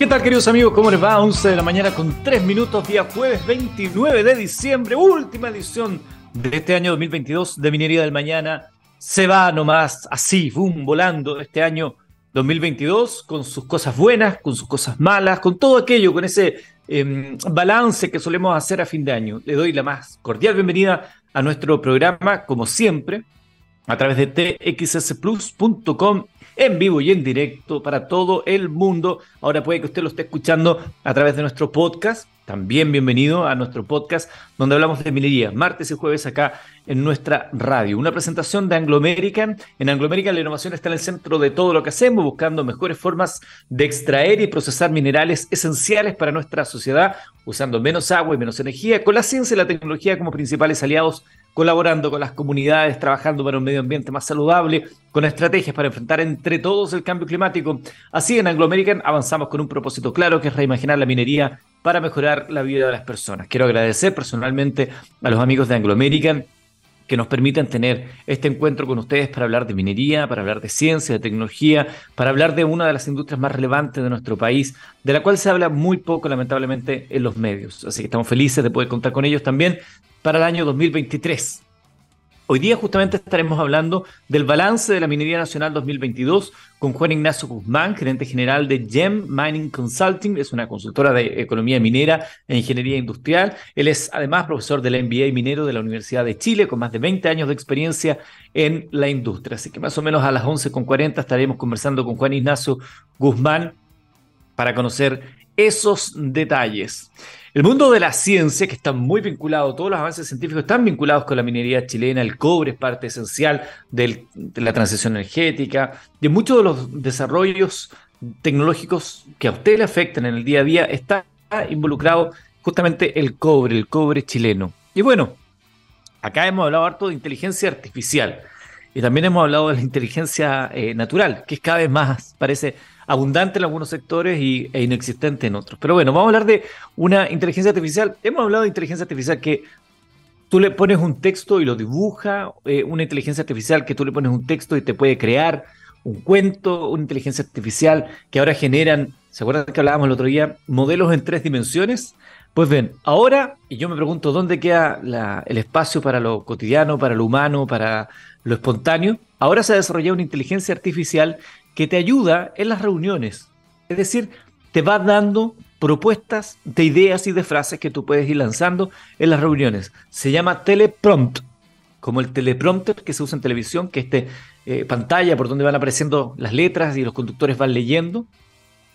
¿Qué tal queridos amigos? ¿Cómo les va? 11 de la mañana con 3 minutos, día jueves 29 de diciembre, última edición de este año 2022 de Minería del Mañana. Se va nomás así, boom, volando este año 2022 con sus cosas buenas, con sus cosas malas, con todo aquello, con ese em, balance que solemos hacer a fin de año. Le doy la más cordial bienvenida a nuestro programa, como siempre, a través de txsplus.com en vivo y en directo para todo el mundo. Ahora puede que usted lo esté escuchando a través de nuestro podcast. También bienvenido a nuestro podcast donde hablamos de minería, martes y jueves acá en nuestra radio. Una presentación de Anglo American. En Anglo American la innovación está en el centro de todo lo que hacemos, buscando mejores formas de extraer y procesar minerales esenciales para nuestra sociedad, usando menos agua y menos energía, con la ciencia y la tecnología como principales aliados colaborando con las comunidades, trabajando para un medio ambiente más saludable, con estrategias para enfrentar entre todos el cambio climático. Así en Anglo American avanzamos con un propósito claro que es reimaginar la minería para mejorar la vida de las personas. Quiero agradecer personalmente a los amigos de Anglo American que nos permiten tener este encuentro con ustedes para hablar de minería, para hablar de ciencia, de tecnología, para hablar de una de las industrias más relevantes de nuestro país, de la cual se habla muy poco lamentablemente en los medios. Así que estamos felices de poder contar con ellos también para el año 2023. Hoy día justamente estaremos hablando del balance de la minería nacional 2022 con Juan Ignacio Guzmán, gerente general de GEM Mining Consulting, es una consultora de economía minera e ingeniería industrial. Él es además profesor del MBA minero de la Universidad de Chile con más de 20 años de experiencia en la industria. Así que más o menos a las 11.40 estaremos conversando con Juan Ignacio Guzmán para conocer esos detalles. El mundo de la ciencia, que está muy vinculado, todos los avances científicos están vinculados con la minería chilena, el cobre es parte esencial de la transición energética, de muchos de los desarrollos tecnológicos que a usted le afectan en el día a día, está involucrado justamente el cobre, el cobre chileno. Y bueno, acá hemos hablado harto de inteligencia artificial y también hemos hablado de la inteligencia eh, natural, que es cada vez más, parece abundante en algunos sectores y, e inexistente en otros. Pero bueno, vamos a hablar de una inteligencia artificial. Hemos hablado de inteligencia artificial que tú le pones un texto y lo dibuja, eh, una inteligencia artificial que tú le pones un texto y te puede crear un cuento, una inteligencia artificial que ahora generan, ¿se acuerdan que hablábamos el otro día? Modelos en tres dimensiones. Pues bien, ahora, y yo me pregunto dónde queda el espacio para lo cotidiano, para lo humano, para lo espontáneo, ahora se ha desarrollado una inteligencia artificial que te ayuda en las reuniones. Es decir, te va dando propuestas de ideas y de frases que tú puedes ir lanzando en las reuniones. Se llama teleprompt, como el teleprompter que se usa en televisión, que es este, eh, pantalla por donde van apareciendo las letras y los conductores van leyendo,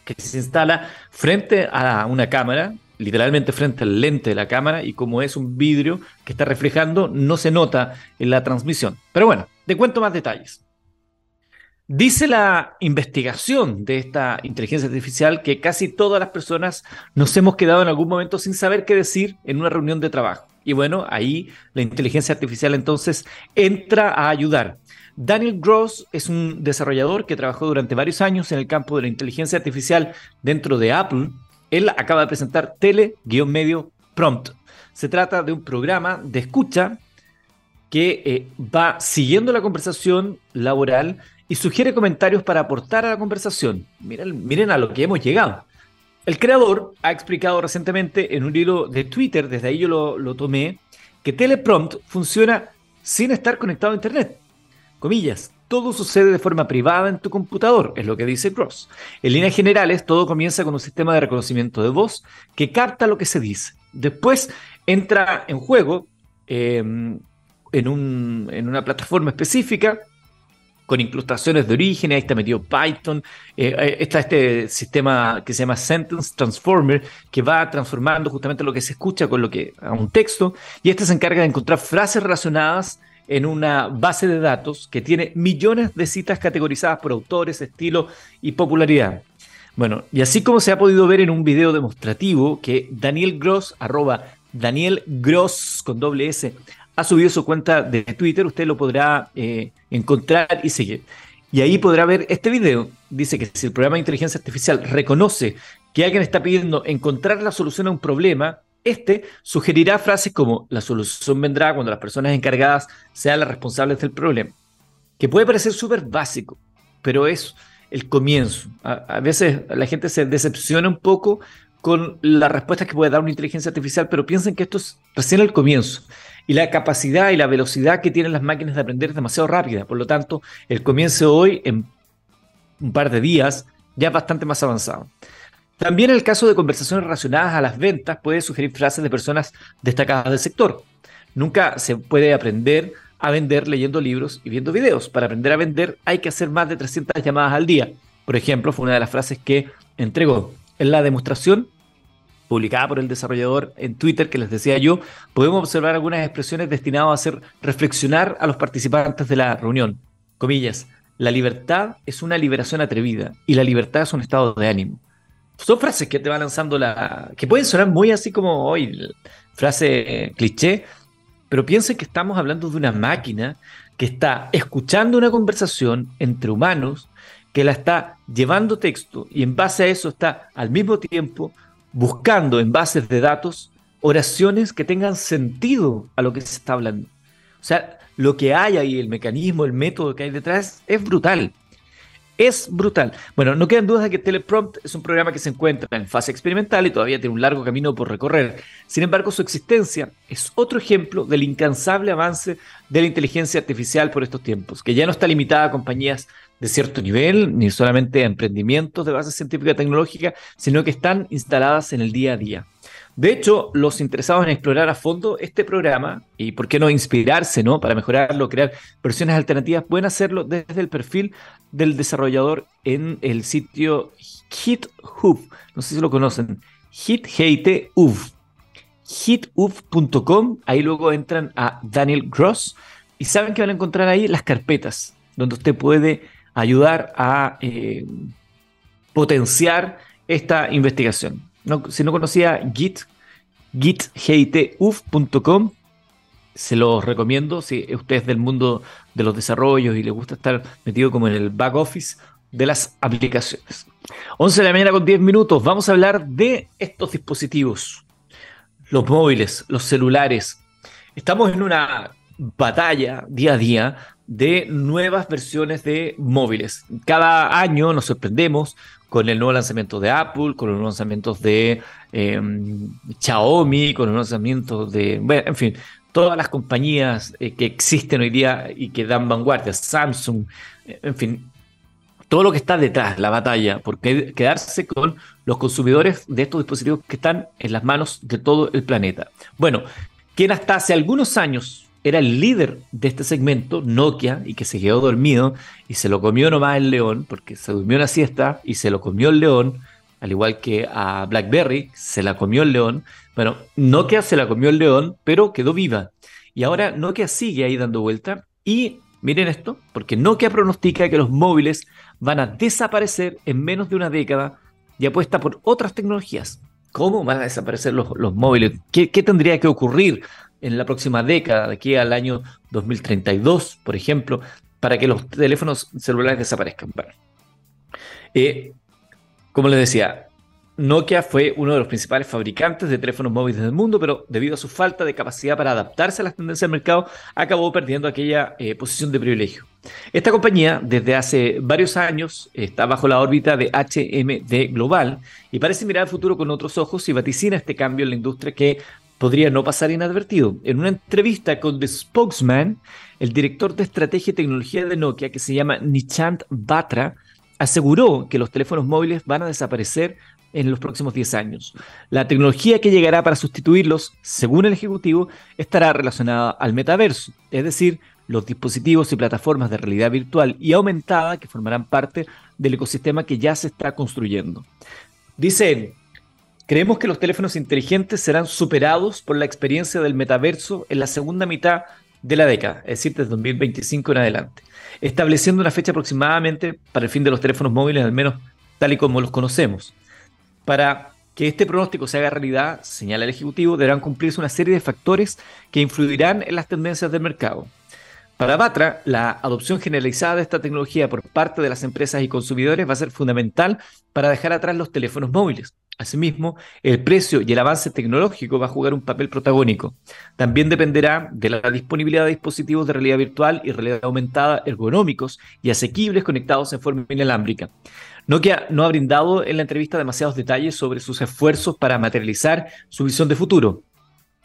que se instala frente a una cámara, literalmente frente al lente de la cámara, y como es un vidrio que está reflejando, no se nota en la transmisión. Pero bueno, te cuento más detalles. Dice la investigación de esta inteligencia artificial que casi todas las personas nos hemos quedado en algún momento sin saber qué decir en una reunión de trabajo. Y bueno, ahí la inteligencia artificial entonces entra a ayudar. Daniel Gross es un desarrollador que trabajó durante varios años en el campo de la inteligencia artificial dentro de Apple. Él acaba de presentar Tele-Medio Prompt. Se trata de un programa de escucha que eh, va siguiendo la conversación laboral y sugiere comentarios para aportar a la conversación. Miren, miren a lo que hemos llegado. El creador ha explicado recientemente en un hilo de Twitter, desde ahí yo lo, lo tomé, que Teleprompt funciona sin estar conectado a Internet. Comillas, todo sucede de forma privada en tu computador, es lo que dice Cross. En líneas generales, todo comienza con un sistema de reconocimiento de voz que capta lo que se dice. Después entra en juego em, en, un, en, una plataforma específica con incrustaciones de origen, ahí está metido Python, eh, eh, está este sistema que se llama Sentence Transformer, que va transformando justamente lo que se escucha con lo que a un texto, y este se encarga de encontrar frases relacionadas en una base de datos que tiene millones de citas categorizadas por autores, estilo y popularidad. Bueno, y así como se ha podido ver en un video demostrativo que Daniel Gross, arroba Daniel Gross con doble S, ha subido su cuenta de Twitter, usted lo podrá eh, encontrar y seguir. Y ahí podrá ver este video. Dice que si el programa de inteligencia artificial reconoce que alguien está pidiendo encontrar la solución a un problema, este sugerirá frases como la solución vendrá cuando las personas encargadas sean las responsables del problema. Que puede parecer súper básico, pero es el comienzo. A, veces la gente se decepciona un poco con las respuestas que puede dar una inteligencia artificial, pero piensen que esto es recién el comienzo. Y la capacidad y la velocidad que tienen las máquinas de aprender es demasiado rápida. Por lo tanto, el comienzo hoy, en un par de días, ya es bastante más avanzado. También el caso de conversaciones relacionadas a las ventas puede sugerir frases de personas destacadas del sector. Nunca se puede aprender a vender leyendo libros y viendo videos. Para aprender a vender hay que hacer más de 300 llamadas al día. Por ejemplo, fue una de las frases que entregó. En la demostración publicada por el desarrollador en Twitter que les decía yo, podemos observar algunas expresiones destinadas a hacer reflexionar a los participantes de la reunión. Comillas, la libertad es una liberación atrevida y la libertad es un estado de ánimo. Son frases que te va lanzando la... que pueden sonar muy así como hoy, frase eh, cliché, pero piensen que estamos hablando de una máquina que está escuchando una conversación entre humanos, que la está llevando texto y en base a eso está al mismo tiempo buscando en bases de datos oraciones que tengan sentido a lo que se está hablando. O sea, lo que hay ahí, el mecanismo, el método que hay detrás, es brutal es brutal. Bueno, no quedan dudas de que Teleprompt es un programa que se encuentra en fase experimental y todavía tiene un largo camino por recorrer. Sin embargo, su existencia es otro ejemplo del incansable avance de la inteligencia artificial por estos tiempos, que ya no está limitada a compañías de cierto nivel, ni solamente a emprendimientos de base científica y tecnológica, sino que están instaladas en el día a día. De hecho, los interesados en explorar a fondo este programa y por qué no inspirarse, ¿no? Para mejorarlo, crear versiones alternativas, pueden hacerlo desde el perfil del desarrollador en el sitio HitHub. No sé si lo conocen. Hit, Hituv.com. Ahí luego entran a Daniel Gross y saben que van a encontrar ahí las carpetas donde usted puede ayudar a eh, potenciar esta investigación si no conocía Git, githituf.com, se los recomiendo si usted es del mundo de los desarrollos y le gusta estar metido como en el back office de las aplicaciones. 11 de la mañana con 10 minutos, vamos a hablar de estos dispositivos, los móviles, los celulares. Estamos en una batalla día a día de nuevas versiones de móviles. Cada año nos sorprendemos con el nuevo lanzamiento de Apple, con los lanzamientos de em, Xiaomi, con los lanzamientos de, bueno, en fin, todas las compañías eh, que existen hoy día y que dan vanguardia, Samsung, eh, en fin, todo lo que está detrás, la batalla, porque quedarse con los consumidores de estos dispositivos que están en las manos de todo el planeta. Bueno, quien hasta hace algunos años era el líder de este segmento, Nokia, y que se quedó dormido y se lo comió nomás el león, porque se durmió una siesta y se lo comió el león, al igual que a BlackBerry, se la comió el león. Bueno, Nokia se la comió el león, pero quedó viva. Y ahora Nokia sigue ahí dando vuelta. Y miren esto, porque Nokia pronostica que los móviles van a desaparecer en menos de una década y apuesta por otras tecnologías. ¿Cómo van a desaparecer los, móviles? ¿Qué, ¿Qué, tendría que ocurrir en la próxima década, de aquí al año 2032, por ejemplo, para que los teléfonos celulares desaparezcan. Eh, como les decía, Nokia fue uno de los principales fabricantes de teléfonos móviles del mundo, pero debido a su falta de capacidad para adaptarse a las tendencias del mercado, acabó perdiendo aquella eh, posición de privilegio. Esta compañía, desde hace varios años, está bajo la órbita de HMD Global y parece mirar al futuro con otros ojos y vaticina este cambio en la industria que podría no pasar inadvertido. En una entrevista con The Spokesman, el director de estrategia y tecnología de Nokia, que se llama Nichant Batra, aseguró que los teléfonos móviles van a desaparecer en los próximos 10 años. La tecnología que llegará para sustituirlos, según el Ejecutivo, estará relacionada al metaverso, es decir, los dispositivos y plataformas de realidad virtual y aumentada que formarán parte del ecosistema que ya se está construyendo. Dice él, Creemos que los teléfonos inteligentes serán superados por la experiencia del metaverso en la segunda mitad de la década, es decir, desde 2025 en adelante, estableciendo una fecha aproximadamente para el fin de los teléfonos móviles, al menos tal y como los conocemos. Para que este pronóstico se haga realidad, señala el Ejecutivo, deberán cumplirse una serie de factores que influirán en las tendencias del mercado. Para Batra, la adopción generalizada de esta tecnología por parte de las empresas y consumidores va a ser fundamental para dejar atrás los teléfonos móviles. Asimismo, el precio y el avance tecnológico va a jugar un papel protagónico. También dependerá de la disponibilidad de dispositivos de realidad virtual y realidad aumentada ergonómicos y asequibles conectados en forma inalámbrica. Nokia no ha brindado en la entrevista demasiados detalles sobre sus esfuerzos para materializar su visión de futuro.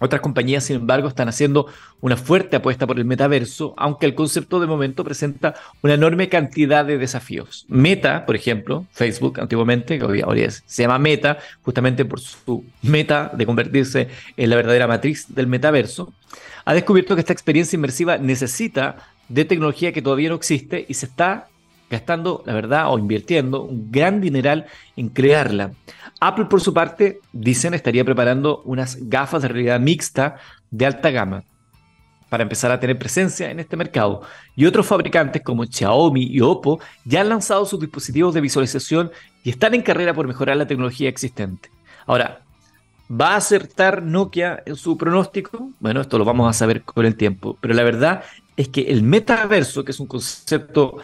Otras compañías, sin embargo, están haciendo una fuerte apuesta por el metaverso, aunque el concepto de momento presenta una enorme cantidad de desafíos. Meta, por ejemplo, Facebook antiguamente, que hoy, se llama Meta, justamente por su meta de convertirse en la verdadera matriz del metaverso, ha descubierto que esta experiencia inmersiva necesita de tecnología que todavía no existe y se está gastando, la verdad, o invirtiendo un gran dineral en crearla. Apple, por su parte, dicen, estaría preparando unas gafas de realidad mixta de alta gama para empezar a tener presencia en este mercado. Y otros fabricantes como Xiaomi y Oppo ya han lanzado sus dispositivos de visualización y están en carrera por mejorar la tecnología existente. Ahora, ¿va a acertar Nokia en su pronóstico? Bueno, esto lo vamos a saber con el tiempo, pero la verdad es que el metaverso, que es un concepto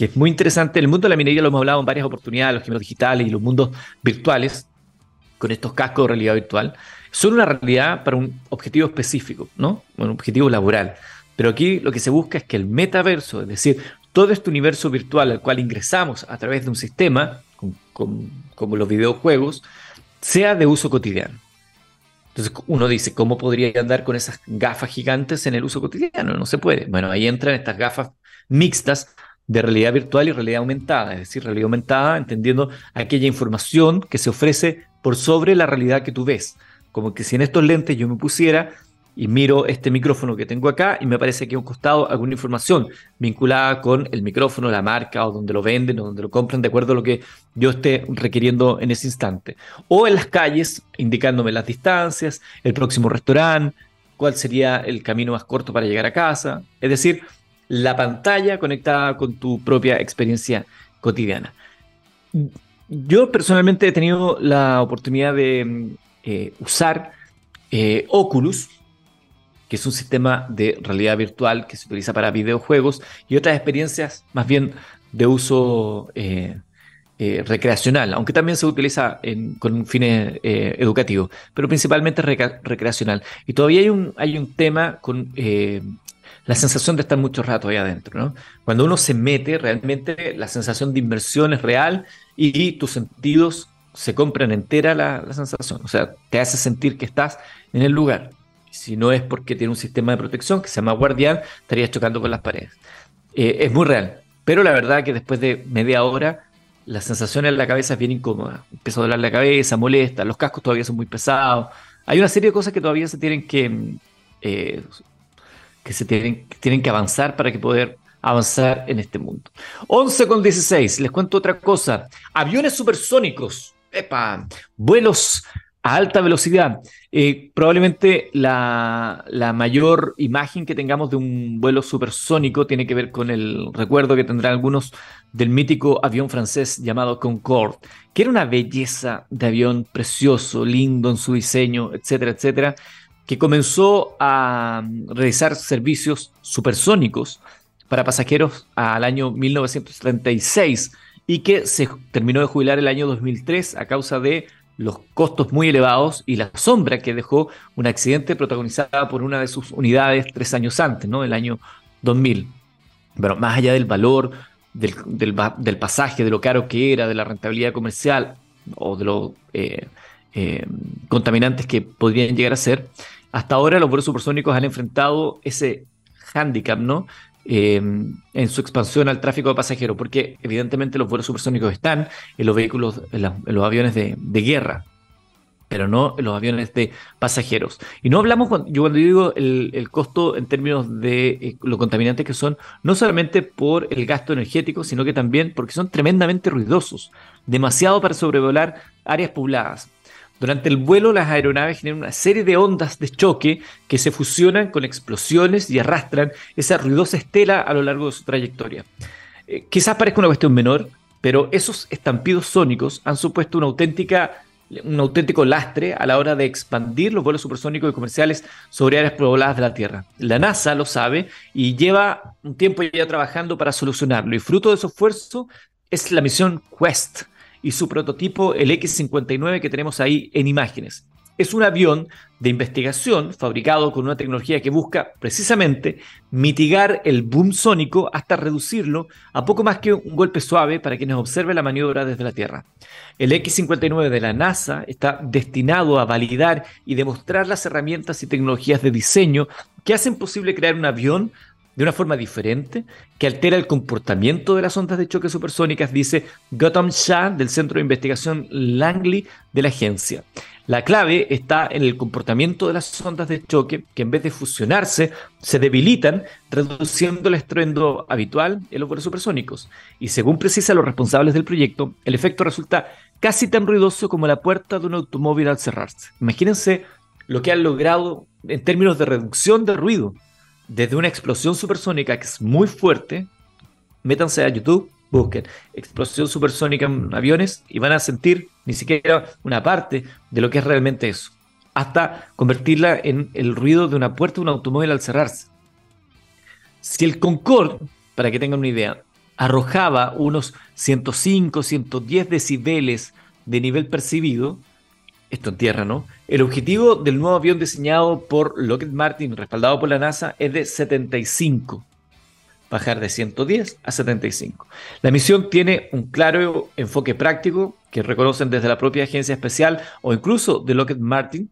que es muy interesante. El mundo de la minería lo hemos hablado en varias oportunidades, los gemelos digitales y los mundos virtuales, con estos cascos de realidad virtual, son una realidad para un objetivo específico, ¿no? Un objetivo laboral. Pero aquí lo que se busca es que el metaverso, es decir, todo este universo virtual al cual ingresamos a través de un sistema, como los videojuegos, sea de uso cotidiano. Entonces uno dice, ¿cómo podría andar con esas gafas gigantes en el uso cotidiano? No se puede. Bueno, ahí entran estas gafas mixtas de realidad virtual y realidad aumentada, es decir, realidad aumentada entendiendo aquella información que se ofrece por sobre la realidad que tú ves. Como que si en estos lentes yo me pusiera y miro este micrófono que tengo acá y me parece que a un costado alguna información vinculada con el micrófono, la marca o donde lo venden o donde lo compran de acuerdo a lo que yo esté requiriendo en ese instante. O en las calles indicándome las distancias, el próximo restaurante, cuál sería el camino más corto para llegar a casa. Es decir, la pantalla conectada con tu propia experiencia cotidiana. Yo personalmente he tenido la oportunidad de eh, usar eh, Oculus, que es un sistema de realidad virtual que se utiliza para videojuegos y otras experiencias más bien de uso eh, recreacional, aunque también se utiliza con fines educativos, pero principalmente recreacional. Y todavía hay un, hay un tema con la sensación de estar mucho rato ahí adentro. ¿no? Cuando uno se mete, realmente la sensación de inversión es real y, tus sentidos se compran entera la, sensación. O sea, te hace sentir que estás en el lugar. Si no es porque tiene un sistema de protección que se llama guardián, estarías chocando con las paredes. Eh, es muy real. Pero la verdad que después de media hora, la sensación en la cabeza es bien incómoda. Empieza a doler la cabeza, molesta, los cascos todavía son muy pesados. Hay una serie de cosas que todavía se tienen que eh, que se tienen, tienen que avanzar para que poder avanzar en este mundo. 11 con 16, les cuento otra cosa. Aviones supersónicos, epa, vuelos a alta velocidad. Eh, probablemente la, la, mayor imagen que tengamos de un vuelo supersónico tiene que ver con el recuerdo que tendrán algunos del mítico avión francés llamado Concorde, que era una belleza de avión precioso, lindo en su diseño, etcétera, etcétera, que comenzó a realizar servicios supersónicos para pasajeros al año 1936 y que se terminó de jubilar el año 2003 a causa de los costos muy elevados y la sombra que dejó un accidente protagonizado por una de sus unidades tres años antes, ¿no? el año 2000. Pero más allá del valor del, pasaje, de lo caro que era, de la rentabilidad comercial o de los eh, eh, contaminantes que podrían llegar a ser, hasta ahora los vuelos supersónicos han enfrentado ese hándicap, ¿no? Eh, en su expansión al tráfico de pasajeros, porque evidentemente los vuelos supersónicos están en los vehículos, en, los aviones de, guerra, pero no en los aviones de pasajeros. Y no hablamos, yo cuando digo el, costo en términos de eh, lo contaminantes que son, no solamente por el gasto energético, sino que también porque son tremendamente ruidosos, demasiado para sobrevolar áreas pobladas. Durante el vuelo, las aeronaves generan una serie de ondas de choque que se fusionan con explosiones y arrastran esa ruidosa estela a lo largo de su trayectoria. Eh, quizás parezca una cuestión menor, pero esos estampidos sónicos han supuesto auténtica, un auténtico lastre a la hora de expandir los vuelos supersónicos y comerciales sobre áreas pobladas de la Tierra. La NASA lo sabe y lleva un tiempo ya trabajando para solucionarlo. Y fruto de su esfuerzo es la misión Quest, y su prototipo, el X-59 que tenemos ahí en imágenes. Es un avión de investigación fabricado con una tecnología que busca precisamente mitigar el boom sónico hasta reducirlo a poco más que un golpe suave para quienes observen la maniobra desde la Tierra. El X-59 de la NASA está destinado a validar y demostrar las herramientas y tecnologías de diseño que hacen posible crear un avión de una forma diferente que altera el comportamiento de las ondas de choque supersónicas, dice Gautam Shah del Centro de Investigación Langley de la agencia. La clave está en el comportamiento de las ondas de choque que en vez de fusionarse se debilitan reduciendo el estruendo habitual en los vuelos supersónicos. Y según precisan los responsables del proyecto, el efecto resulta casi tan ruidoso como la puerta de un automóvil al cerrarse. Imagínense lo que han logrado en términos de reducción de ruido desde una explosión supersónica que es muy fuerte. Métanse a YouTube busquen explosión supersónica en aviones y van a sentir ni siquiera una parte de lo que es realmente eso, hasta convertirla en el ruido de una puerta de un automóvil al cerrarse. Si el Concorde, para que tengan una idea, arrojaba unos 105, 110 decibeles de nivel percibido, esto en tierra, ¿no? El objetivo del nuevo avión diseñado por Lockheed Martin, respaldado por la NASA, es de 75 bajar de 110 a 75. La misión tiene un claro enfoque práctico que reconocen desde la propia agencia especial o incluso de Lockheed Martin.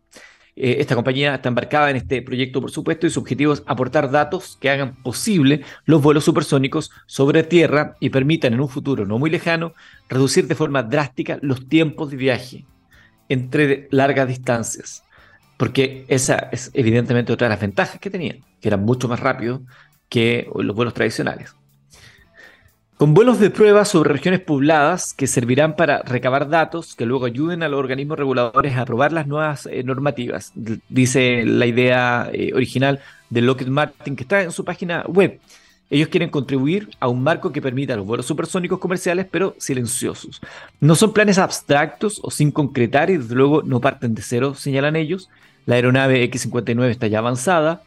Eh, esta compañía está embarcada en este proyecto, por supuesto, y su objetivo es aportar datos que hagan posible los vuelos supersónicos sobre tierra y permitan en un futuro no muy lejano reducir de forma drástica los tiempos de viaje entre largas distancias. Porque esa es evidentemente otra de las ventajas que tenían, que eran mucho más rápidos que los vuelos tradicionales. Con vuelos de prueba sobre regiones pobladas que servirán para recabar datos que luego ayuden a los organismos reguladores a aprobar las nuevas eh, normativas, dice la idea eh, original de Lockheed Martin que está en su página web. Ellos quieren contribuir a un marco que permita los vuelos supersónicos comerciales, pero silenciosos. No son planes abstractos o sin concretar y desde luego no parten de cero, señalan ellos. La aeronave X-59 está ya avanzada,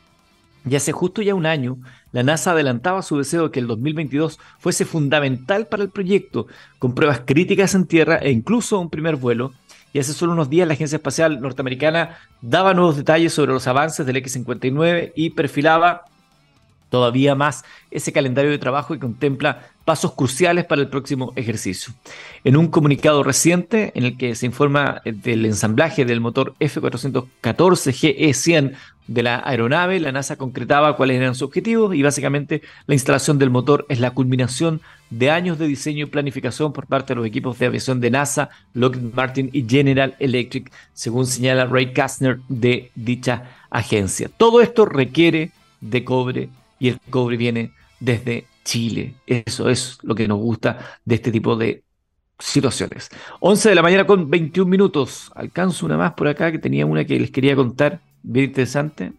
y hace justo ya un año, la NASA adelantaba su deseo de que el 2022 fuese fundamental para el proyecto, con pruebas críticas en tierra e incluso un primer vuelo. Y hace solo unos días la Agencia Espacial Norteamericana daba nuevos detalles sobre los avances del X-59 y perfilaba todavía más ese calendario de trabajo y contempla pasos cruciales para el próximo ejercicio. En un comunicado reciente en el que se informa del ensamblaje del motor F414 GE100 de la aeronave, la NASA concretaba cuáles eran sus objetivos y básicamente la instalación del motor es la culminación de años de diseño y planificación por parte de los equipos de aviación de NASA, Lockheed Martin y General Electric, según señala Ray Kastner de dicha agencia. Todo esto requiere de cobre y el cobre viene desde Chile. Eso es lo que nos gusta de este tipo de situaciones. 11 de la mañana con 21 minutos. Alcanzo una más por acá que tenía una que les quería contar, bien interesante.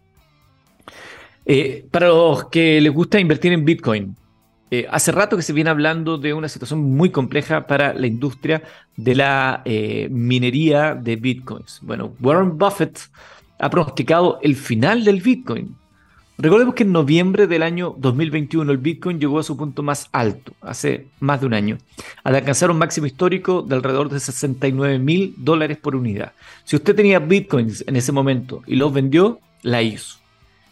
Eh, para los que les gusta invertir en Bitcoin, eh, hace rato que se viene hablando de una situación muy compleja para la industria de la eh, minería de Bitcoins. Bueno, Warren Buffett ha pronosticado el final del Bitcoin. Recordemos que en noviembre del año 2021 el Bitcoin llegó a su punto más alto, hace más de un año, al alcanzar un máximo histórico de alrededor de 69 mil dólares por unidad. Si usted tenía Bitcoins en ese momento y los vendió, la hizo.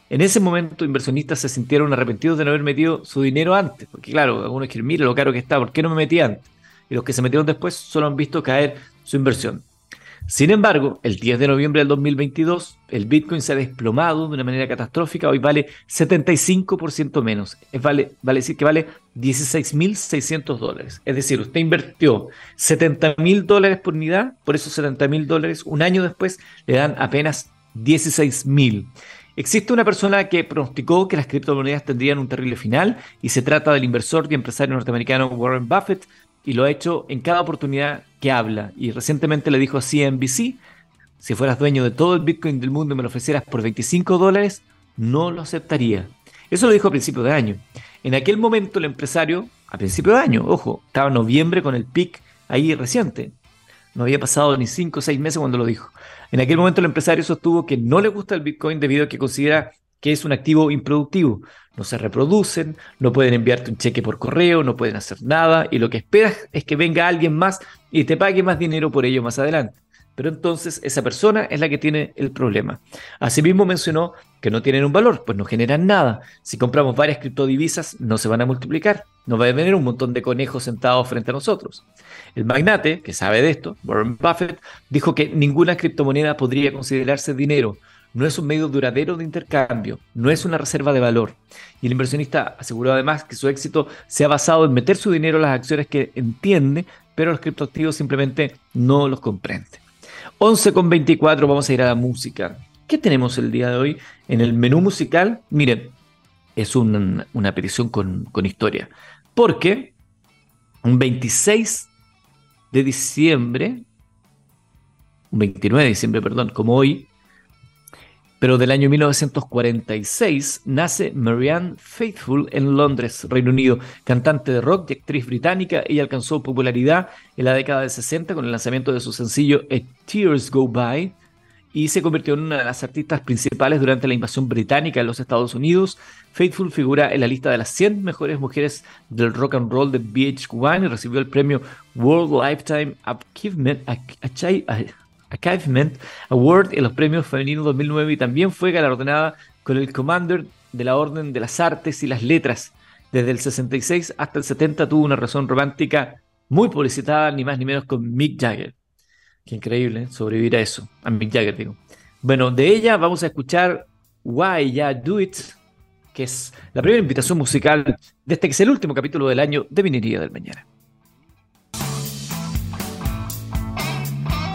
En ese momento, inversionistas se sintieron arrepentidos de no haber metido su dinero antes, porque claro, algunos quieren, mire lo caro que está, ¿por qué no me metí antes? Y los que se metieron después solo han visto caer su inversión. Sin embargo, el 10 de noviembre del 2022, el Bitcoin se ha desplomado de una manera catastrófica. Hoy vale 75% menos. Es vale, vale decir que vale 16.600 dólares. Es decir, usted invirtió 70.000 dólares por unidad, por esos 70.000 dólares, un año después le dan apenas 16.000. Existe una persona que pronosticó que las criptomonedas tendrían un terrible final y se trata del inversor y empresario norteamericano Warren Buffett, y lo ha hecho en cada oportunidad que habla. Y recientemente le dijo a CNBC, si fueras dueño de todo el Bitcoin del mundo y me lo ofrecieras por 25 dólares, no lo aceptaría. Eso lo dijo a principio de año. En aquel momento el empresario, a principio de año, ojo, estaba en noviembre con el pic ahí reciente. No había pasado ni 5 o 6 meses cuando lo dijo. En aquel momento el empresario sostuvo que no le gusta el Bitcoin debido a que considera que es un activo improductivo. No se reproducen, no pueden enviarte un cheque por correo, no pueden hacer nada y lo que esperas es que venga alguien más y te pague más dinero por ello más adelante. Pero entonces esa persona es la que tiene el problema. Asimismo mencionó que no tienen un valor, pues no generan nada. Si compramos varias criptodivisas, no se van a multiplicar. No va a venir un montón de conejos sentados frente a nosotros. El magnate, que sabe de esto, Warren Buffett, dijo que ninguna criptomoneda podría considerarse dinero. No es un medio duradero de intercambio, no es una reserva de valor. Y el inversionista aseguró además que su éxito se ha basado en meter su dinero en las acciones que entiende, pero los criptoactivos simplemente no los comprende. 11 con 24, vamos a ir a la música. ¿Qué tenemos el día de hoy en el menú musical? Miren, es una, petición con, con historia. Porque un 26 de diciembre, un 29 de diciembre, perdón, como hoy, pero del año 1946 nace Marianne Faithfull en Londres, Reino Unido, cantante de rock y actriz británica. Ella alcanzó popularidad en la década de 60 con el lanzamiento de su sencillo A Tears Go By y se convirtió en una de las artistas principales durante la invasión británica en los Estados Unidos. Faithful figura en la lista de las 100 mejores mujeres del rock and roll de VH1 y recibió el premio World Lifetime Achievement, Achievement Award en los premios femeninos 2009 y también fue galardonada con el Commander de la Orden de las Artes y las Letras. Desde el 66 hasta el 70 tuvo una razón romántica muy publicitada, ni más ni menos con Mick Jagger. Qué increíble ¿eh? sobrevivir a eso, a Mick Jagger digo. Bueno, de ella vamos a escuchar Why Ya Do It, que es la primera invitación musical de este que es el último capítulo del año de Minería del Mañana.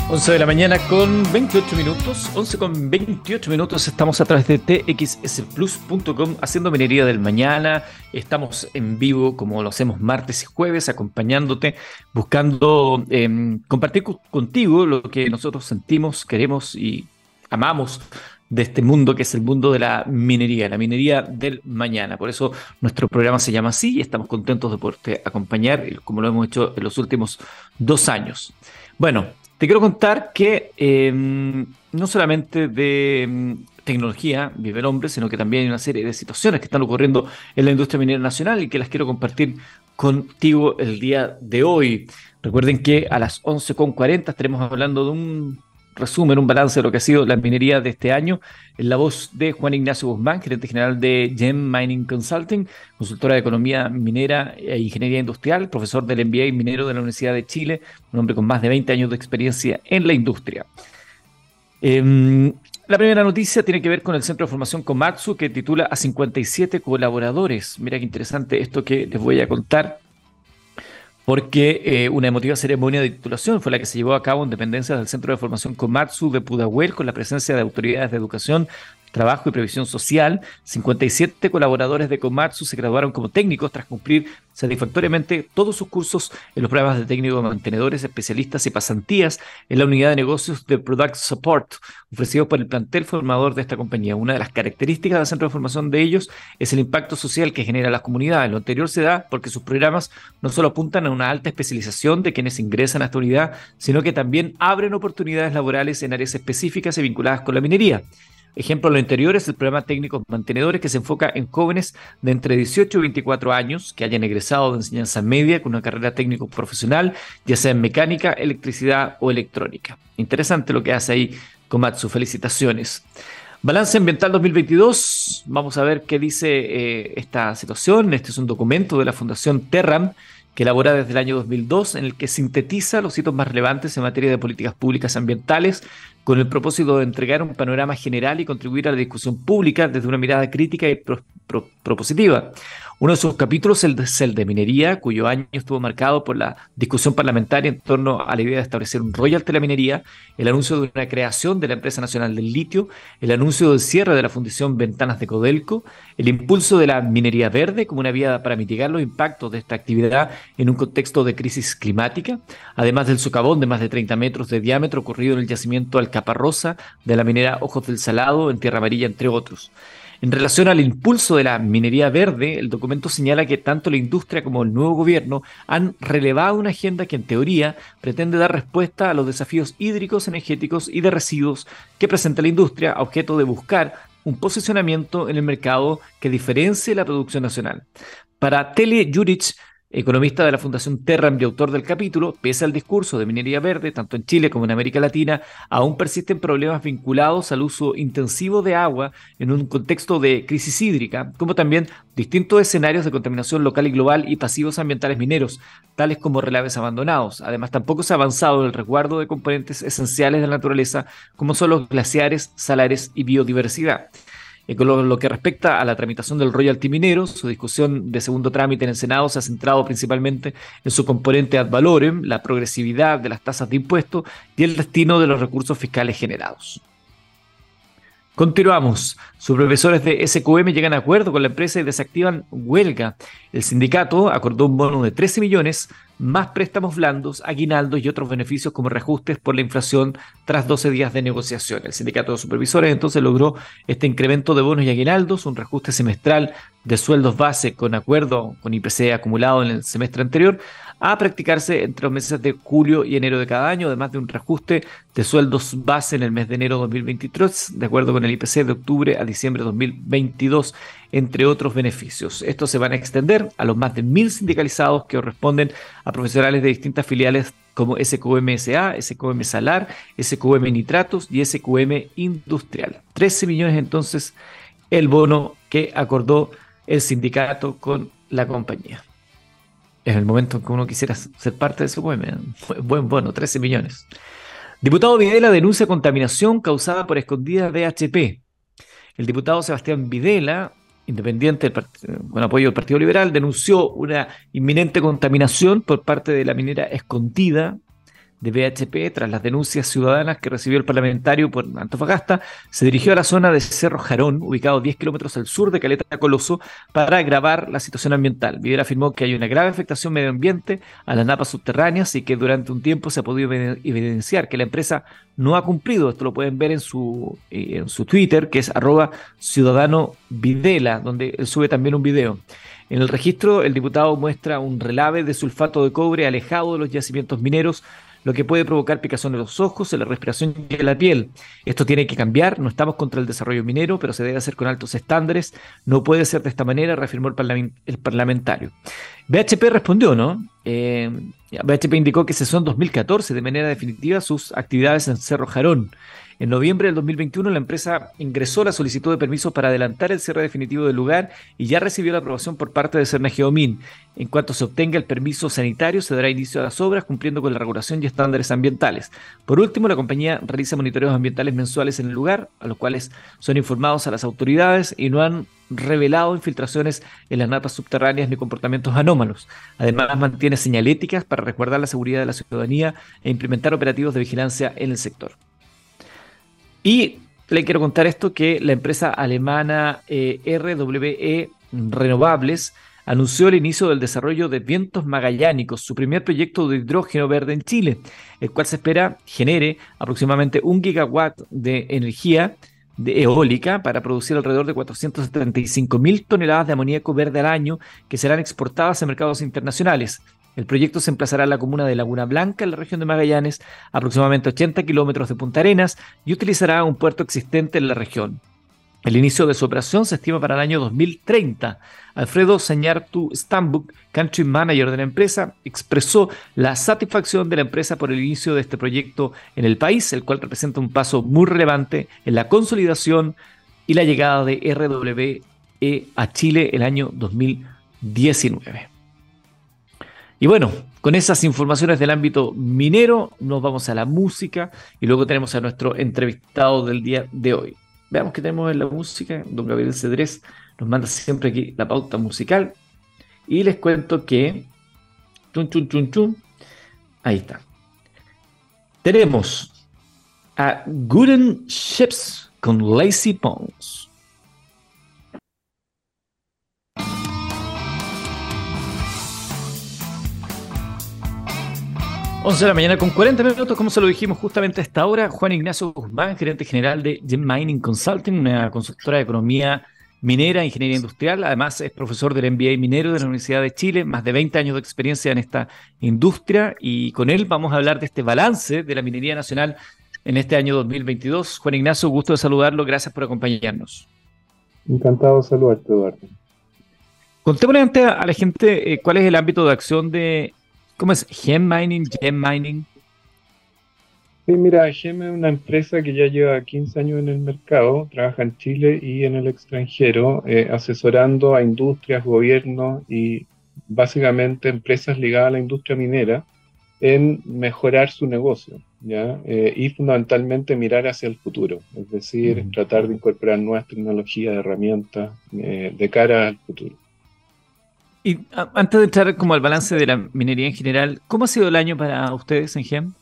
11 de la mañana con 28 minutos, 11 con 28 minutos, estamos a través de txsplus.com haciendo minería del mañana, estamos en vivo como lo hacemos martes y jueves, acompañándote, buscando em, compartir contigo lo que nosotros sentimos, queremos y amamos de este mundo que es el mundo de la minería, la minería del mañana. Por eso nuestro programa se llama así y estamos contentos de poderte acompañar como lo hemos hecho en los últimos dos años. Bueno, te quiero contar que em, no solamente de em, tecnología vive el hombre, sino que también hay una serie de situaciones que están ocurriendo en la industria minera nacional y que las quiero compartir contigo el día de hoy. Recuerden que a las 11.40 estaremos hablando de un resumen, un balance de lo que ha sido la minería de este año, en la voz de Juan Ignacio Guzmán, gerente general de Gem Mining Consulting, consultora de economía minera e ingeniería industrial, profesor del MBA minero de la Universidad de Chile, un hombre con más de 20 años de experiencia en la industria. Em, la primera noticia tiene que ver con el Centro de Formación Komatsu, que titula a 57 colaboradores. Mira qué interesante esto que les voy a contar porque eh, una emotiva ceremonia de titulación fue la que se llevó a cabo en dependencias del Centro de Formación Komatsu de Pudahuel con la presencia de autoridades de educación Trabajo y Previsión Social, 57 colaboradores de Komatsu se graduaron como técnicos tras cumplir satisfactoriamente todos sus cursos en los programas de técnico mantenedores, especialistas y pasantías en la unidad de negocios de Product Support, ofrecidos por el plantel formador de esta compañía. Una de las características del centro de formación de ellos es el impacto social que genera las comunidades. Lo anterior se da porque sus programas no solo apuntan a una alta especialización de quienes ingresan a esta unidad, sino que también abren oportunidades laborales en áreas específicas y vinculadas con la minería. Ejemplo, lo anterior es el programa técnico mantenedores que se enfoca en jóvenes de entre 18 y 24 años que hayan egresado de enseñanza media con una carrera técnico profesional, ya sea en mecánica, electricidad o electrónica. Interesante lo que hace ahí Komatsu. Felicitaciones. Balance ambiental 2022. Vamos a ver qué dice eh, esta situación. Este es un documento de la Fundación Terram que elabora desde el año 2002, en el que sintetiza los hitos más relevantes en materia de políticas públicas ambientales, con el propósito de entregar un panorama general y contribuir a la discusión pública desde una mirada crítica y propositiva. Uno de sus capítulos es el de minería, cuyo año estuvo marcado por la discusión parlamentaria en torno a la idea de establecer un royalty de la minería, el anuncio de una creación de la Empresa Nacional del Litio, el anuncio del cierre de la Fundación Ventanas de Codelco, el impulso de la minería verde como una vía para mitigar los impactos de esta actividad en un contexto de crisis climática, además del socavón de más de 30 metros de diámetro ocurrido en el yacimiento Alcaparrosa de la minera Ojos del Salado en Tierra Amarilla, entre otros. En relación al impulso de la minería verde, el documento señala que tanto la industria como el nuevo gobierno han relevado una agenda que en teoría pretende dar respuesta a los desafíos hídricos, energéticos y de residuos que presenta la industria, objeto de buscar un posicionamiento en el mercado que diferencie la producción nacional. Para Tele Juric, economista de la Fundación Terram y autor del capítulo, pese al discurso de minería verde, tanto en Chile como en América Latina, aún persisten problemas vinculados al uso intensivo de agua en un contexto de crisis hídrica, como también distintos escenarios de contaminación local y global y pasivos ambientales mineros, tales como relaves abandonados. Además, tampoco se ha avanzado en el resguardo de componentes esenciales de la naturaleza, como son los glaciares, salares y biodiversidad. Con lo, que respecta a la tramitación del royalty minero, su discusión de segundo trámite en el Senado se ha centrado principalmente en su componente ad valorem, la progresividad de las tasas de impuestos y el destino de los recursos fiscales generados. Continuamos. Supervisores de SQM llegan a acuerdo con la empresa y desactivan huelga. El sindicato acordó un bono de 13 millones, más préstamos blandos, aguinaldos y otros beneficios como reajustes por la inflación tras 12 días de negociación. El sindicato de supervisores entonces logró este incremento de bonos y aguinaldos, un reajuste semestral de sueldos base con acuerdo con IPC acumulado en el semestre anterior, a practicarse entre los meses de julio y enero de cada año, además de un reajuste de sueldos base en el mes de enero de 2023, de acuerdo con el IPC de octubre a diciembre de 2022, entre otros beneficios. Estos se van a extender a los más de mil sindicalizados que corresponden a profesionales de distintas filiales como SQM-SA, SQM Salar, SQM Nitratos y SQM Industrial. 13 millones entonces el bono que acordó el sindicato con la compañía en el momento en que uno quisiera ser parte de ese buen, buen bono, 13 millones. Diputado Videla denuncia contaminación causada por escondidas de HP. El diputado Sebastián Videla, independiente con apoyo del Partido Liberal, denunció una inminente contaminación por parte de la minera escondida de BHP, tras las denuncias ciudadanas que recibió el parlamentario por Antofagasta, se dirigió a la zona de Cerro Jarón, ubicado 10 kilómetros al sur de Caleta Coloso, para grabar la situación ambiental. Videra afirmó que hay una grave afectación medio ambiente a las napas subterráneas y que durante un tiempo se ha podido evidenciar que la empresa no ha cumplido. Esto lo pueden ver en su, eh, en su Twitter, que es arroba ciudadano Videla, donde sube también un video. En el registro, el diputado muestra un relave de sulfato de cobre alejado de los yacimientos mineros, lo que puede provocar picazón en los ojos, en la respiración y en la piel. Esto tiene que cambiar, no estamos contra el desarrollo minero, pero se debe hacer con altos estándares, no puede ser de esta manera, reafirmó el, parlamentario. BHP respondió, ¿no? Eh, BHP indicó que cesó en 2014 de manera definitiva sus actividades en Cerro Jarón. En noviembre del 2021 la empresa ingresó la solicitud de permiso para adelantar el cierre definitivo del lugar y ya recibió la aprobación por parte de Cerna Geomin. En cuanto se obtenga el permiso sanitario se dará inicio a las obras cumpliendo con la regulación y estándares ambientales. Por último, la compañía realiza monitoreos ambientales mensuales en el lugar, a los cuales son informados a las autoridades y no han revelado infiltraciones en las napas subterráneas ni comportamientos anómalos. Además, mantiene señaléticas para resguardar la seguridad de la ciudadanía e implementar operativos de vigilancia en el sector. Y le quiero contar esto que la empresa alemana eh, RWE Renovables anunció el inicio del desarrollo de vientos magallánicos, su primer proyecto de hidrógeno verde en Chile, el cual se espera genere aproximadamente un gigawatt de energía de eólica para producir alrededor de 475 mil toneladas de amoníaco verde al año que serán exportadas a mercados internacionales. El proyecto se emplazará en la comuna de Laguna Blanca, en la región de Magallanes, aproximadamente 80 kilómetros de Punta Arenas, y utilizará un puerto existente en la región. El inicio de su operación se estima para el año 2030. Alfredo Sañartu Stambuk, country manager de la empresa, expresó la satisfacción de la empresa por el inicio de este proyecto en el país, el cual representa un paso muy relevante en la consolidación y la llegada de RWE a Chile el año 2019. Y bueno, con esas informaciones del ámbito minero, nos vamos a la música y luego tenemos a nuestro entrevistado del día de hoy. Veamos qué tenemos en la música. Don Gabriel Cedrés nos manda siempre aquí la pauta musical. Y les cuento que. Chun, chun, chun, chun. Ahí está. Tenemos a Gooden Ships con Lazy Bones. 11 de la mañana con 40 minutos, como se lo dijimos justamente a esta hora, Juan Ignacio Guzmán, gerente general de Gem Mining Consulting, una consultora de economía minera, ingeniería industrial, además es profesor del MBA minero de la Universidad de Chile, más de 20 años de experiencia en esta industria y con él vamos a hablar de este balance de la minería nacional en este año 2022. Juan Ignacio, gusto de saludarlo, gracias por acompañarnos. Encantado de saludarte, Eduardo. Contémosle a la gente eh, cuál es el ámbito de acción de, ¿cómo es? Gem Mining, Gem Mining. Sí, mira, Gem es una empresa que ya lleva 15 años en el mercado, trabaja en Chile y en el extranjero, eh, asesorando a industrias, gobiernos y básicamente empresas ligadas a la industria minera en mejorar su negocio ¿ya? Eh, y fundamentalmente mirar hacia el futuro, es decir, tratar de incorporar nuevas tecnologías, herramientas eh, de cara al futuro. Y antes de entrar como al balance de la minería en general, ¿cómo ha sido el año para ustedes en GEM?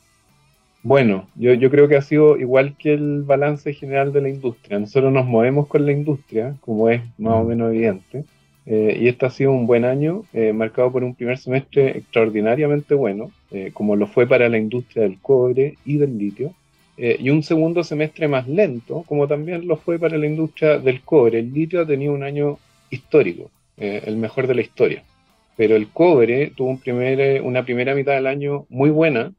Bueno, yo, yo creo que ha sido igual que el balance general de la industria. Nosotros nos movemos con la industria, como es más o menos evidente. Eh, y este ha sido un buen año, eh, marcado por un primer semestre extraordinariamente bueno, eh, como lo fue para la industria del cobre y del litio, y un segundo semestre más lento, como también lo fue para la industria del cobre. El litio ha tenido un año histórico, el mejor de la historia, pero el cobre tuvo primer, una primera mitad del año muy buena,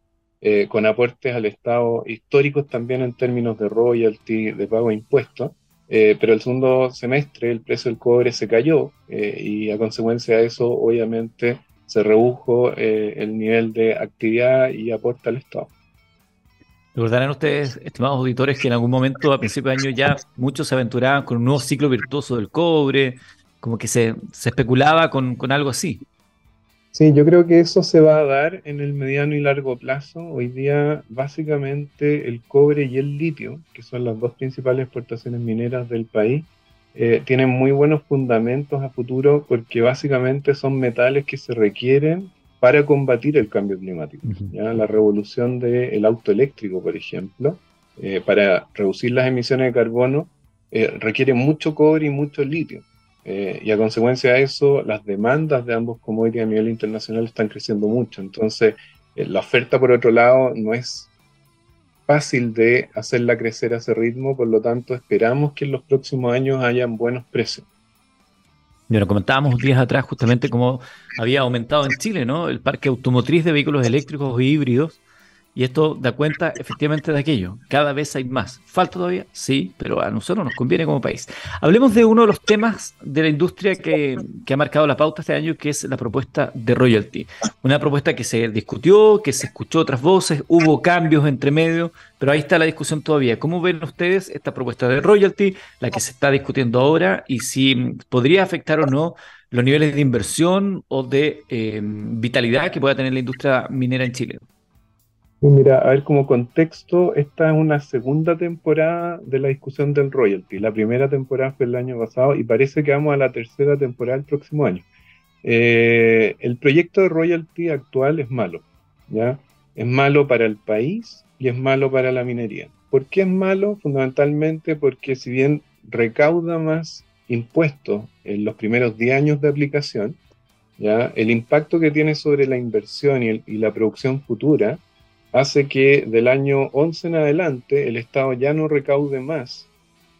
con aportes al Estado históricos también en términos de royalty, de pago de impuestos, eh, pero el segundo semestre el precio del cobre se cayó eh, y a consecuencia de eso obviamente se redujo eh, el nivel de actividad y aporte al Estado. Recordarán ustedes, estimados auditores, que en algún momento a principios de año ya muchos se aventuraban con un nuevo ciclo virtuoso del cobre, como que se, se especulaba con, con algo así. Sí, yo creo que eso se va a dar en el mediano y largo plazo. Hoy día, básicamente, el cobre y el litio, que son las dos principales exportaciones mineras del país, eh, tienen muy buenos fundamentos a futuro porque básicamente son metales que se requieren para combatir el cambio climático. ¿ya? La revolución del auto eléctrico, por ejemplo, eh, para reducir las emisiones de carbono, eh, requiere mucho cobre y mucho litio. Eh, y a consecuencia de eso, las demandas de ambos commodities a nivel internacional están creciendo mucho. Entonces, eh, la oferta, por otro lado, no es fácil de hacerla crecer a ese ritmo, por lo tanto, esperamos que en los próximos años hayan buenos precios. Bueno, comentábamos días atrás justamente cómo había aumentado en Chile, ¿no? El parque automotriz de vehículos eléctricos y híbridos y esto da cuenta efectivamente de aquello. Cada vez hay más. ¿Falta todavía? Sí, pero a nosotros nos conviene como país. Hablemos de uno de los temas de la industria que, ha marcado la pauta este año, que es la propuesta de royalty. Una propuesta que se discutió, que se escuchó otras voces, hubo cambios entre medio, pero ahí está la discusión todavía. ¿Cómo ven ustedes esta propuesta de royalty, la que se está discutiendo ahora, y si podría afectar o no los niveles de inversión o de eh, vitalidad que pueda tener la industria minera en Chile? Mira, a ver, como contexto, esta es una segunda temporada de la discusión del royalty. La primera temporada fue el año pasado y parece que vamos a la tercera temporada el próximo año. Eh, el proyecto de royalty actual es malo, ¿ya? Es malo para el país y es malo para la minería. ¿Por qué es malo? Fundamentalmente porque si bien recauda más impuestos en los primeros 10 años de aplicación, ¿ya? el impacto que tiene sobre la inversión y, y la producción futura hace que del año 11 en adelante el Estado ya no recaude más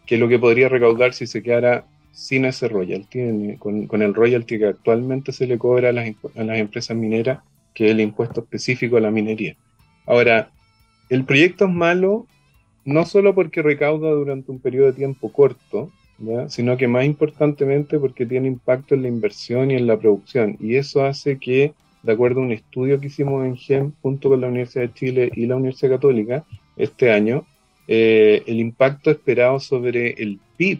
que lo que podría recaudar si se quedara sin ese royalty, con, el royalty que actualmente se le cobra a las, empresas mineras, que es el impuesto específico a la minería. Ahora, el proyecto es malo no solo porque recauda durante un periodo de tiempo corto, sino que más importantemente porque tiene impacto en la inversión y en la producción. Y eso hace que de acuerdo a un estudio que hicimos en GEM junto con la Universidad de Chile y la Universidad Católica este año, eh, el impacto esperado sobre el PIB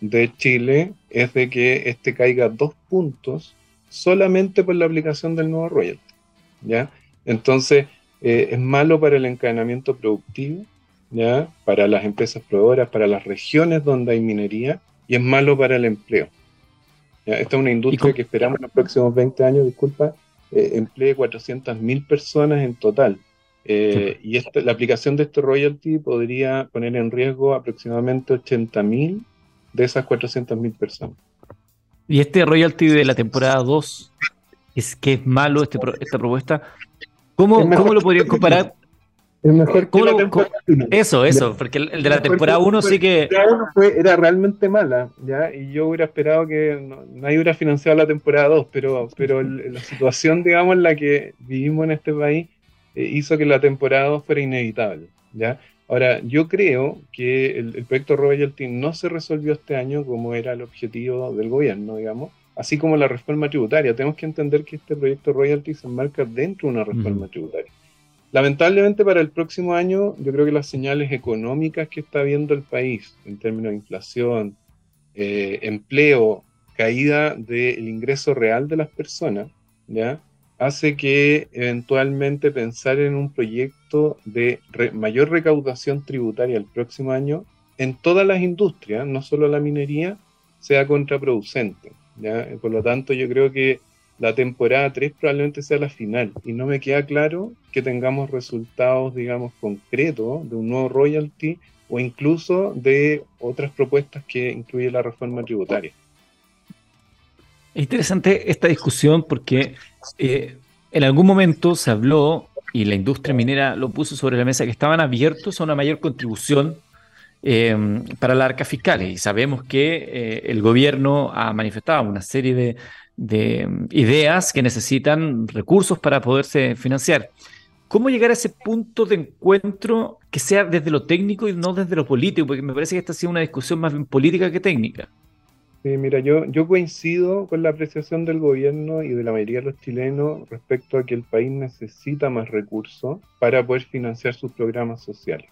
de Chile es de que este caiga dos puntos solamente por la aplicación del nuevo royalty. ¿ya? Entonces, eh, es malo para el encadenamiento productivo, ¿ya? para las empresas proveedoras, para las regiones donde hay minería, y es malo para el empleo. Esta es una industria que esperamos en los próximos 20 años, disculpa, eh, emplee 400.000 personas en total. Eh, y la aplicación de este royalty podría poner en riesgo aproximadamente 80.000 de esas 400.000 personas. Y este royalty de la temporada 2, es que es malo este esta propuesta, ¿cómo, ¿cómo lo podrían comparar? Es mejor que la temporada Eso, eso, porque el, de la temporada 1 sí que... era realmente mala, ¿ya? Y yo hubiera esperado que nadie hubiera financiado la temporada 2, pero, pero la situación, digamos, en la que vivimos en este país eh, hizo que la temporada 2 fuera inevitable, ¿ya? Ahora, yo creo que el, proyecto Royalty no se resolvió este año como era el objetivo del gobierno, digamos, así como la reforma tributaria. Tenemos que entender que este proyecto Royalty se enmarca dentro de una reforma tributaria. Lamentablemente para el próximo año, yo creo que las señales económicas que está viendo el país en términos de inflación, eh, empleo, caída del ingreso real de las personas, ¿ya? hace que eventualmente pensar en un proyecto de mayor recaudación tributaria el próximo año en todas las industrias, no solo la minería, sea contraproducente. ¿ya? Por lo tanto, yo creo que la temporada 3 probablemente sea la final y no me queda claro que tengamos resultados, digamos, concretos de un nuevo royalty o incluso de otras propuestas que incluye la reforma tributaria. Es interesante esta discusión porque eh, en algún momento se habló, y la industria minera lo puso sobre la mesa, que estaban abiertos a una mayor contribución eh, para las arcas fiscales. Y sabemos que eh, el gobierno ha manifestado una serie de, de ideas que necesitan recursos para poderse financiar. ¿Cómo llegar a ese punto de encuentro que sea desde lo técnico y no desde lo político? Porque me parece que esta ha sido una discusión más bien política que técnica. Sí, mira, yo, yo coincido con la apreciación del gobierno y de la mayoría de los chilenos respecto a que el país necesita más recursos para poder financiar sus programas sociales.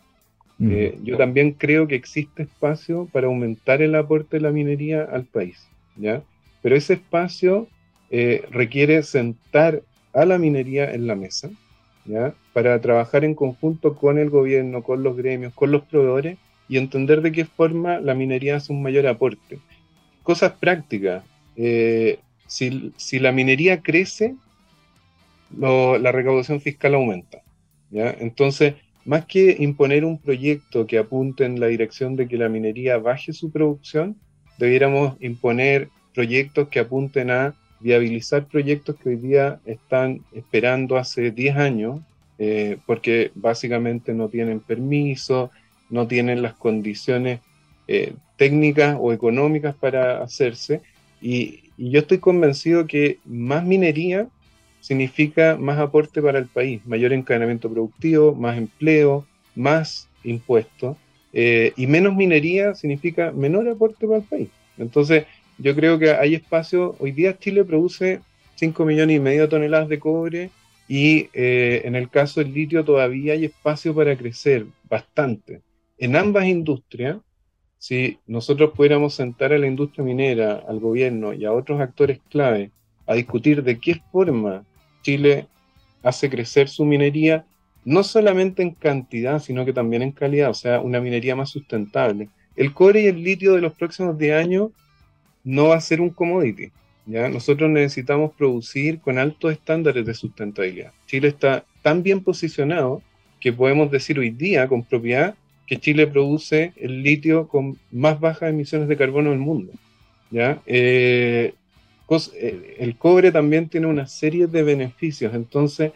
Mm. Eh, yo también creo que existe espacio para aumentar el aporte de la minería al país, ¿ya? Pero ese espacio eh, requiere sentar a la minería en la mesa, ¿ya? Para trabajar en conjunto con el gobierno, con los gremios, con los proveedores y entender de qué forma la minería hace un mayor aporte cosas prácticas. Eh, si, la minería crece, la recaudación fiscal aumenta. ¿ya? Entonces, más que imponer un proyecto que apunte en la dirección de que la minería baje su producción, debiéramos imponer proyectos que apunten a viabilizar proyectos que hoy día están esperando hace 10 años, eh, porque básicamente no tienen permiso, no tienen las condiciones eh, técnicas o económicas para hacerse. Y, yo estoy convencido que más minería significa más aporte para el país, mayor encadenamiento productivo, más empleo, más impuestos. Eh, y menos minería significa menor aporte para el país. Entonces, yo creo que hay espacio. Hoy día Chile produce 5 millones y medio de toneladas de cobre y eh, en el caso del litio todavía hay espacio para crecer bastante. En ambas industrias, si nosotros pudiéramos sentar a la industria minera, al gobierno y a otros actores clave a discutir de qué forma Chile hace crecer su minería, no solamente en cantidad, sino que también en calidad, o sea, una minería más sustentable. El cobre y el litio de los próximos 10 años no va a ser un commodity. ¿ya? Nosotros necesitamos producir con altos estándares de sustentabilidad. Chile está tan bien posicionado que podemos decir hoy día con propiedad que Chile produce el litio con más bajas emisiones de carbono del mundo. ¿ya? Eh, eh, el cobre también tiene una serie de beneficios, entonces,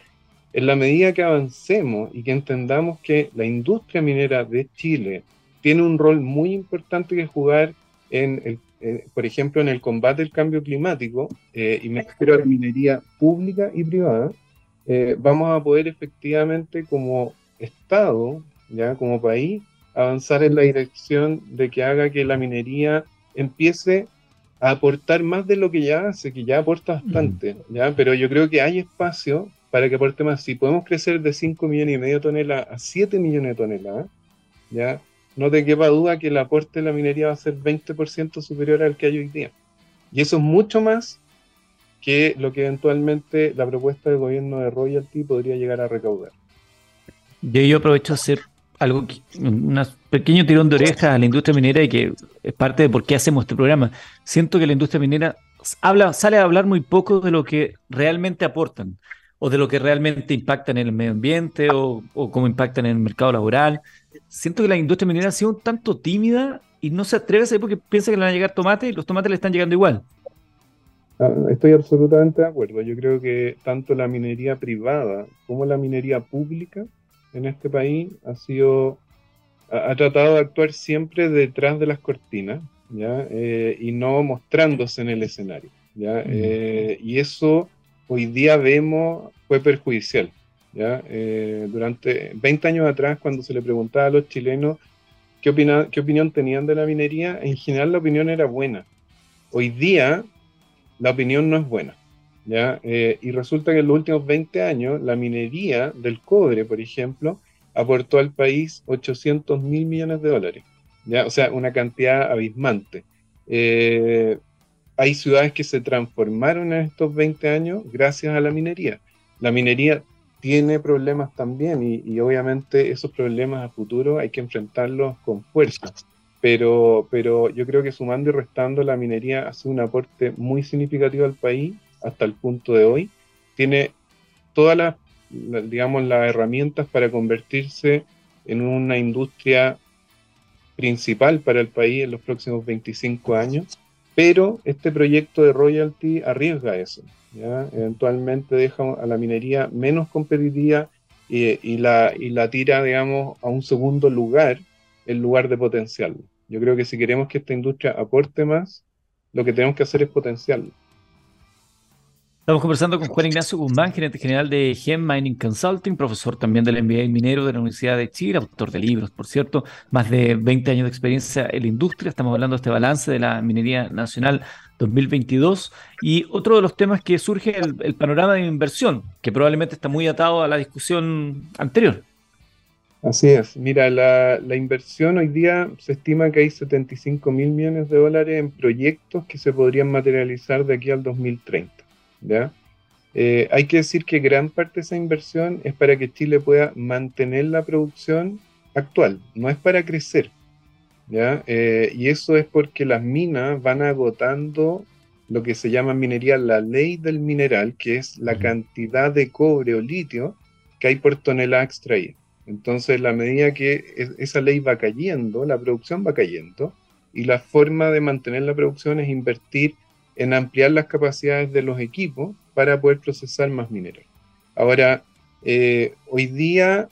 en la medida que avancemos y que entendamos que la industria minera de Chile tiene un rol muy importante que jugar en el, eh, por ejemplo, en el combate del cambio climático, y me refiero a la minería pública y privada, vamos a poder efectivamente como Estado ya como país, avanzar en la dirección de que haga que la minería empiece a aportar más de lo que ya hace, que ya aporta bastante, ¿ya? Pero yo creo que hay espacio para que aporte más. Si podemos crecer de 5 millones y medio de toneladas a 7 millones de toneladas, ¿ya? No te quepa duda que el aporte de la minería va a ser 20% superior al que hay hoy día. Y eso es mucho más que lo que eventualmente la propuesta del gobierno de royalty podría llegar a recaudar. Yo, aprovecho a hacer algo, un pequeño tirón de orejas a la industria minera y que es parte de por qué hacemos este programa. Siento que la industria minera habla, sale a hablar muy poco de lo que realmente aportan o de lo que realmente impactan en el medio ambiente o, o cómo impactan en el mercado laboral. Siento que la industria minera ha sido un tanto tímida y no se atreve a hacer porque piensa que le van a llegar tomates y los tomates le están llegando igual. Ah, estoy absolutamente de acuerdo. Yo creo que tanto la minería privada como la minería pública en este país ha sido, ha, tratado de actuar siempre detrás de las cortinas, ¿ya? Eh, y no mostrándose en el escenario, ¿ya? Mm. Eh, y eso hoy día vemos fue perjudicial, Eh, durante 20 años atrás, cuando se le preguntaba a los chilenos qué, opina, qué opinión tenían de la minería, en general la opinión era buena. Hoy día la opinión no es buena. ¿ya? Eh, y resulta que en los últimos 20 años la minería del cobre, por ejemplo, aportó al país 800 mil millones de dólares. ¿ya? O sea, una cantidad abismante. Eh, hay ciudades que se transformaron en estos 20 años gracias a la minería. La minería tiene problemas también y, obviamente esos problemas a futuro hay que enfrentarlos con fuerza. Pero, pero yo creo que sumando y restando la minería hace un aporte muy significativo al país hasta el punto de hoy. Tiene todas las, digamos, las herramientas para convertirse en una industria principal para el país en los próximos 25 años, pero este proyecto de royalty arriesga eso. Eventualmente deja a la minería menos competitiva y, la, y la tira, digamos, a un segundo lugar en lugar de potenciarlo. Yo creo que si queremos que esta industria aporte más, lo que tenemos que hacer es potenciarlo. Estamos conversando con Juan Ignacio Guzmán, gerente general de Gem Mining Consulting, profesor también del MBA minero de la Universidad de Chile, autor de libros, por cierto, más de 20 años de experiencia en la industria. Estamos hablando de este balance de la minería nacional 2022 y otro de los temas que surge el, el panorama de inversión, que probablemente está muy atado a la discusión anterior. Así es. Mira, la, la, inversión hoy día se estima que hay 75 mil millones de dólares en proyectos que se podrían materializar de aquí al 2030. ¿ya? Eh, hay que decir que gran parte de esa inversión es para que Chile pueda mantener la producción actual, no es para crecer. ¿Ya? Eh, y eso es porque las minas van agotando lo que se llama minería, la ley del mineral, que es la cantidad de cobre o litio que hay por tonelada extraída. Entonces, la medida que esa ley va cayendo, la producción va cayendo, y la forma de mantener la producción es invertir en ampliar las capacidades de los equipos para poder procesar más mineral. Ahora, eh, hoy día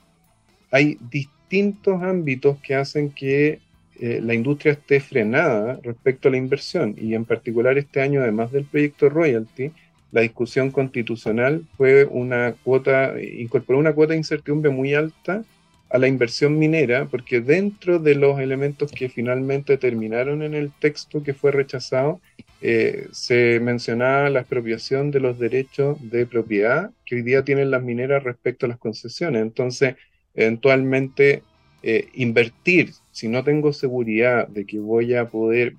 hay distintos ámbitos que hacen que eh, la industria esté frenada respecto a la inversión y en particular este año, además del proyecto royalty, la discusión constitucional fue una cuota, incorporó una cuota de incertidumbre muy alta a la inversión minera, porque dentro de los elementos que finalmente terminaron en el texto que fue rechazado, eh, se mencionaba la expropiación de los derechos de propiedad que hoy día tienen las mineras respecto a las concesiones. Entonces, eventualmente, eh, invertir, si no tengo seguridad de que voy a poder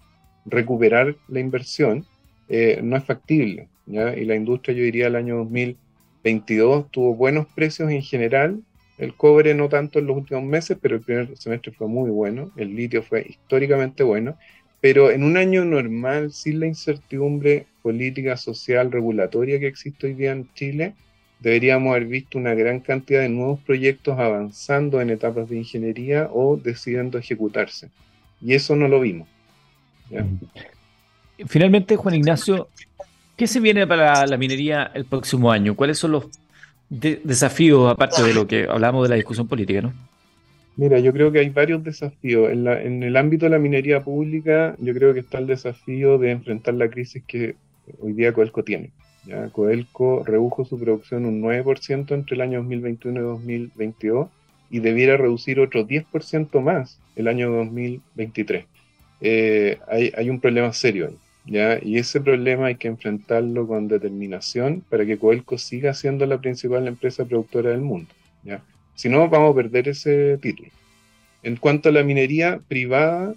recuperar la inversión, eh, no es factible. Y la industria, yo diría, el año 2022 tuvo buenos precios en general. El cobre no tanto en los últimos meses, pero el primer semestre fue muy bueno. El litio fue históricamente bueno. Pero en un año normal, sin la incertidumbre política, social, regulatoria que existe hoy día en Chile, deberíamos haber visto una gran cantidad de nuevos proyectos avanzando en etapas de ingeniería o decidiendo ejecutarse. Y eso no lo vimos. Finalmente, Juan Ignacio, ¿qué se viene para la minería el próximo año? ¿Cuáles son los desafíos, aparte de lo que hablamos de la discusión política, ¿no? Mira, yo creo que hay varios desafíos. En, el ámbito de la minería pública, yo creo que está el desafío de enfrentar la crisis que hoy día Coelco tiene. ¿Ya? Coelco redujo su producción un 9% entre el año 2021 y 2022 y debiera reducir otro 10% más el año 2023. Eh, hay, hay, un problema serio ahí. ¿ya? Y ese problema hay que enfrentarlo con determinación para que Coelco siga siendo la principal empresa productora del mundo. ¿ya? Si no, vamos a perder ese título. En cuanto a la minería privada,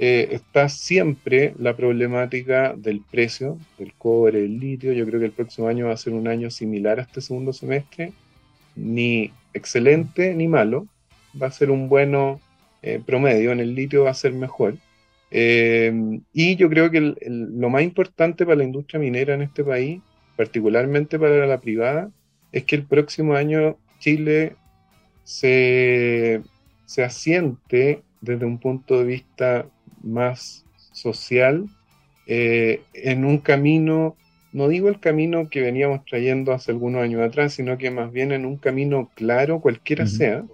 eh, está siempre la problemática del precio del cobre, del litio. Yo creo que el próximo año va a ser un año similar a este segundo semestre, ni excelente ni malo. Va a ser un bueno eh, promedio. En el litio va a ser mejor. Eh, y yo creo que lo más importante para la industria minera en este país, particularmente para la privada, es que el próximo año Chile se, asiente desde un punto de vista más social eh, en un camino, no digo el camino que veníamos trayendo hace algunos años atrás, sino que más bien en un camino claro, cualquiera sea,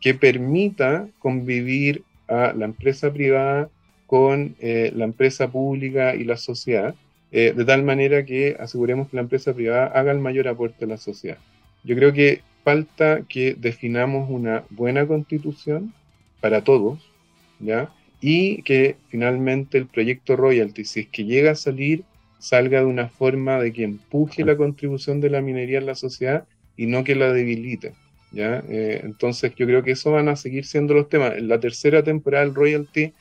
que permita convivir a la empresa privada con eh, la empresa pública y la sociedad, eh, de tal manera que aseguremos que la empresa privada haga el mayor aporte a la sociedad. Yo creo que falta que definamos una buena constitución para todos, ¿ya? Y que finalmente el proyecto royalty, si es que llega a salir, salga de una forma de que empuje la contribución de la minería en la sociedad y no que la debilite. ¿ya? Eh, entonces yo creo que eso van a seguir siendo los temas. En la tercera temporada del royalty,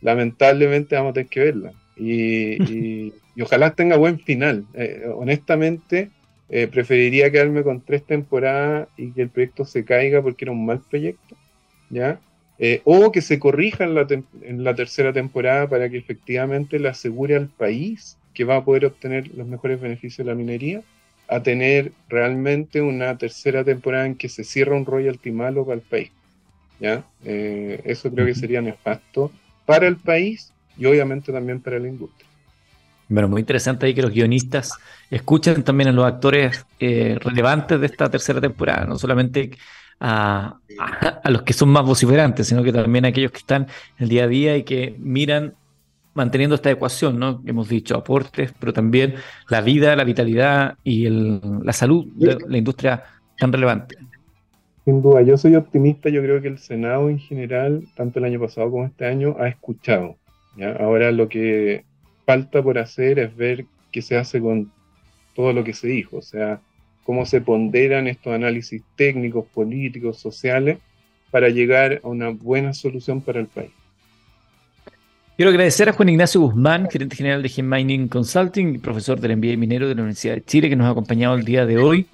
lamentablemente vamos a tener que verla. Y, ojalá tenga buen final. Eh, honestamente, eh, preferiría quedarme con tres temporadas y que el proyecto se caiga porque era un mal proyecto. ¿ya? O que se corrija en la, en la tercera temporada para que efectivamente le asegure al país que va a poder obtener los mejores beneficios de la minería, a tener realmente una tercera temporada en que se cierra un royalty malo para el país. ¿ya? Eh, eso creo que sería nefasto para el país y obviamente también para la industria. Bueno, muy interesante ahí que los guionistas escuchen también a los actores eh, relevantes de esta tercera temporada, no solamente a, a, los que son más vociferantes, sino que también a aquellos que están el día a día y que miran manteniendo esta ecuación, ¿no? Hemos dicho aportes, pero también la vida, la vitalidad y la salud de la industria tan relevante. Sin duda, yo soy optimista, yo creo que el Senado en general, tanto el año pasado como este año, ha escuchado. ¿ya? Ahora lo que falta por hacer es ver qué se hace con todo lo que se dijo, o sea, cómo se ponderan estos análisis técnicos, políticos, sociales, para llegar a una buena solución para el país. Quiero agradecer a Juan Ignacio Guzmán, gerente general de Gem Mining Consulting profesor del MBA minero de la Universidad de Chile, que nos ha acompañado el día de hoy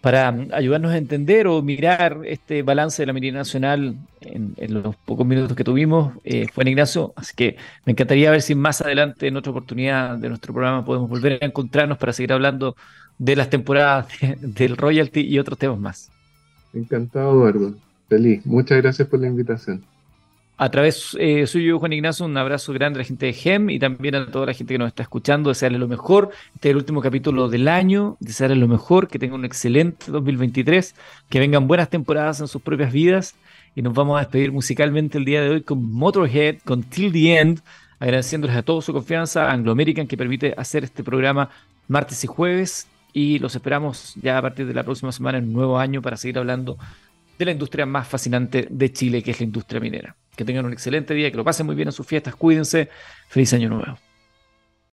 para ayudarnos a entender o mirar este balance de la minería nacional en, los pocos minutos que tuvimos, eh, Juan Ignacio. Así que me encantaría ver si más adelante, en otra oportunidad de nuestro programa, podemos volver a encontrarnos para seguir hablando de las temporadas del royalty y otros temas más. Encantado, Eduardo. Feliz. Muchas gracias por la invitación. A través eh, suyo, Juan Ignacio, un abrazo grande a la gente de GEM y también a toda la gente que nos está escuchando. Desearle lo mejor. Este es el último capítulo del año. Desearle lo mejor, que tenga un excelente 2023, que vengan buenas temporadas en sus propias vidas. Y nos vamos a despedir musicalmente el día de hoy con Motorhead, con Till the End, agradeciéndoles a todos su confianza, a Anglo American, que permite hacer este programa martes y jueves. Y los esperamos ya a partir de la próxima semana en un nuevo año para seguir hablando de la industria más fascinante de Chile, que es la industria minera. Que tengan un excelente día, que lo pasen muy bien en sus fiestas, cuídense. Feliz año nuevo.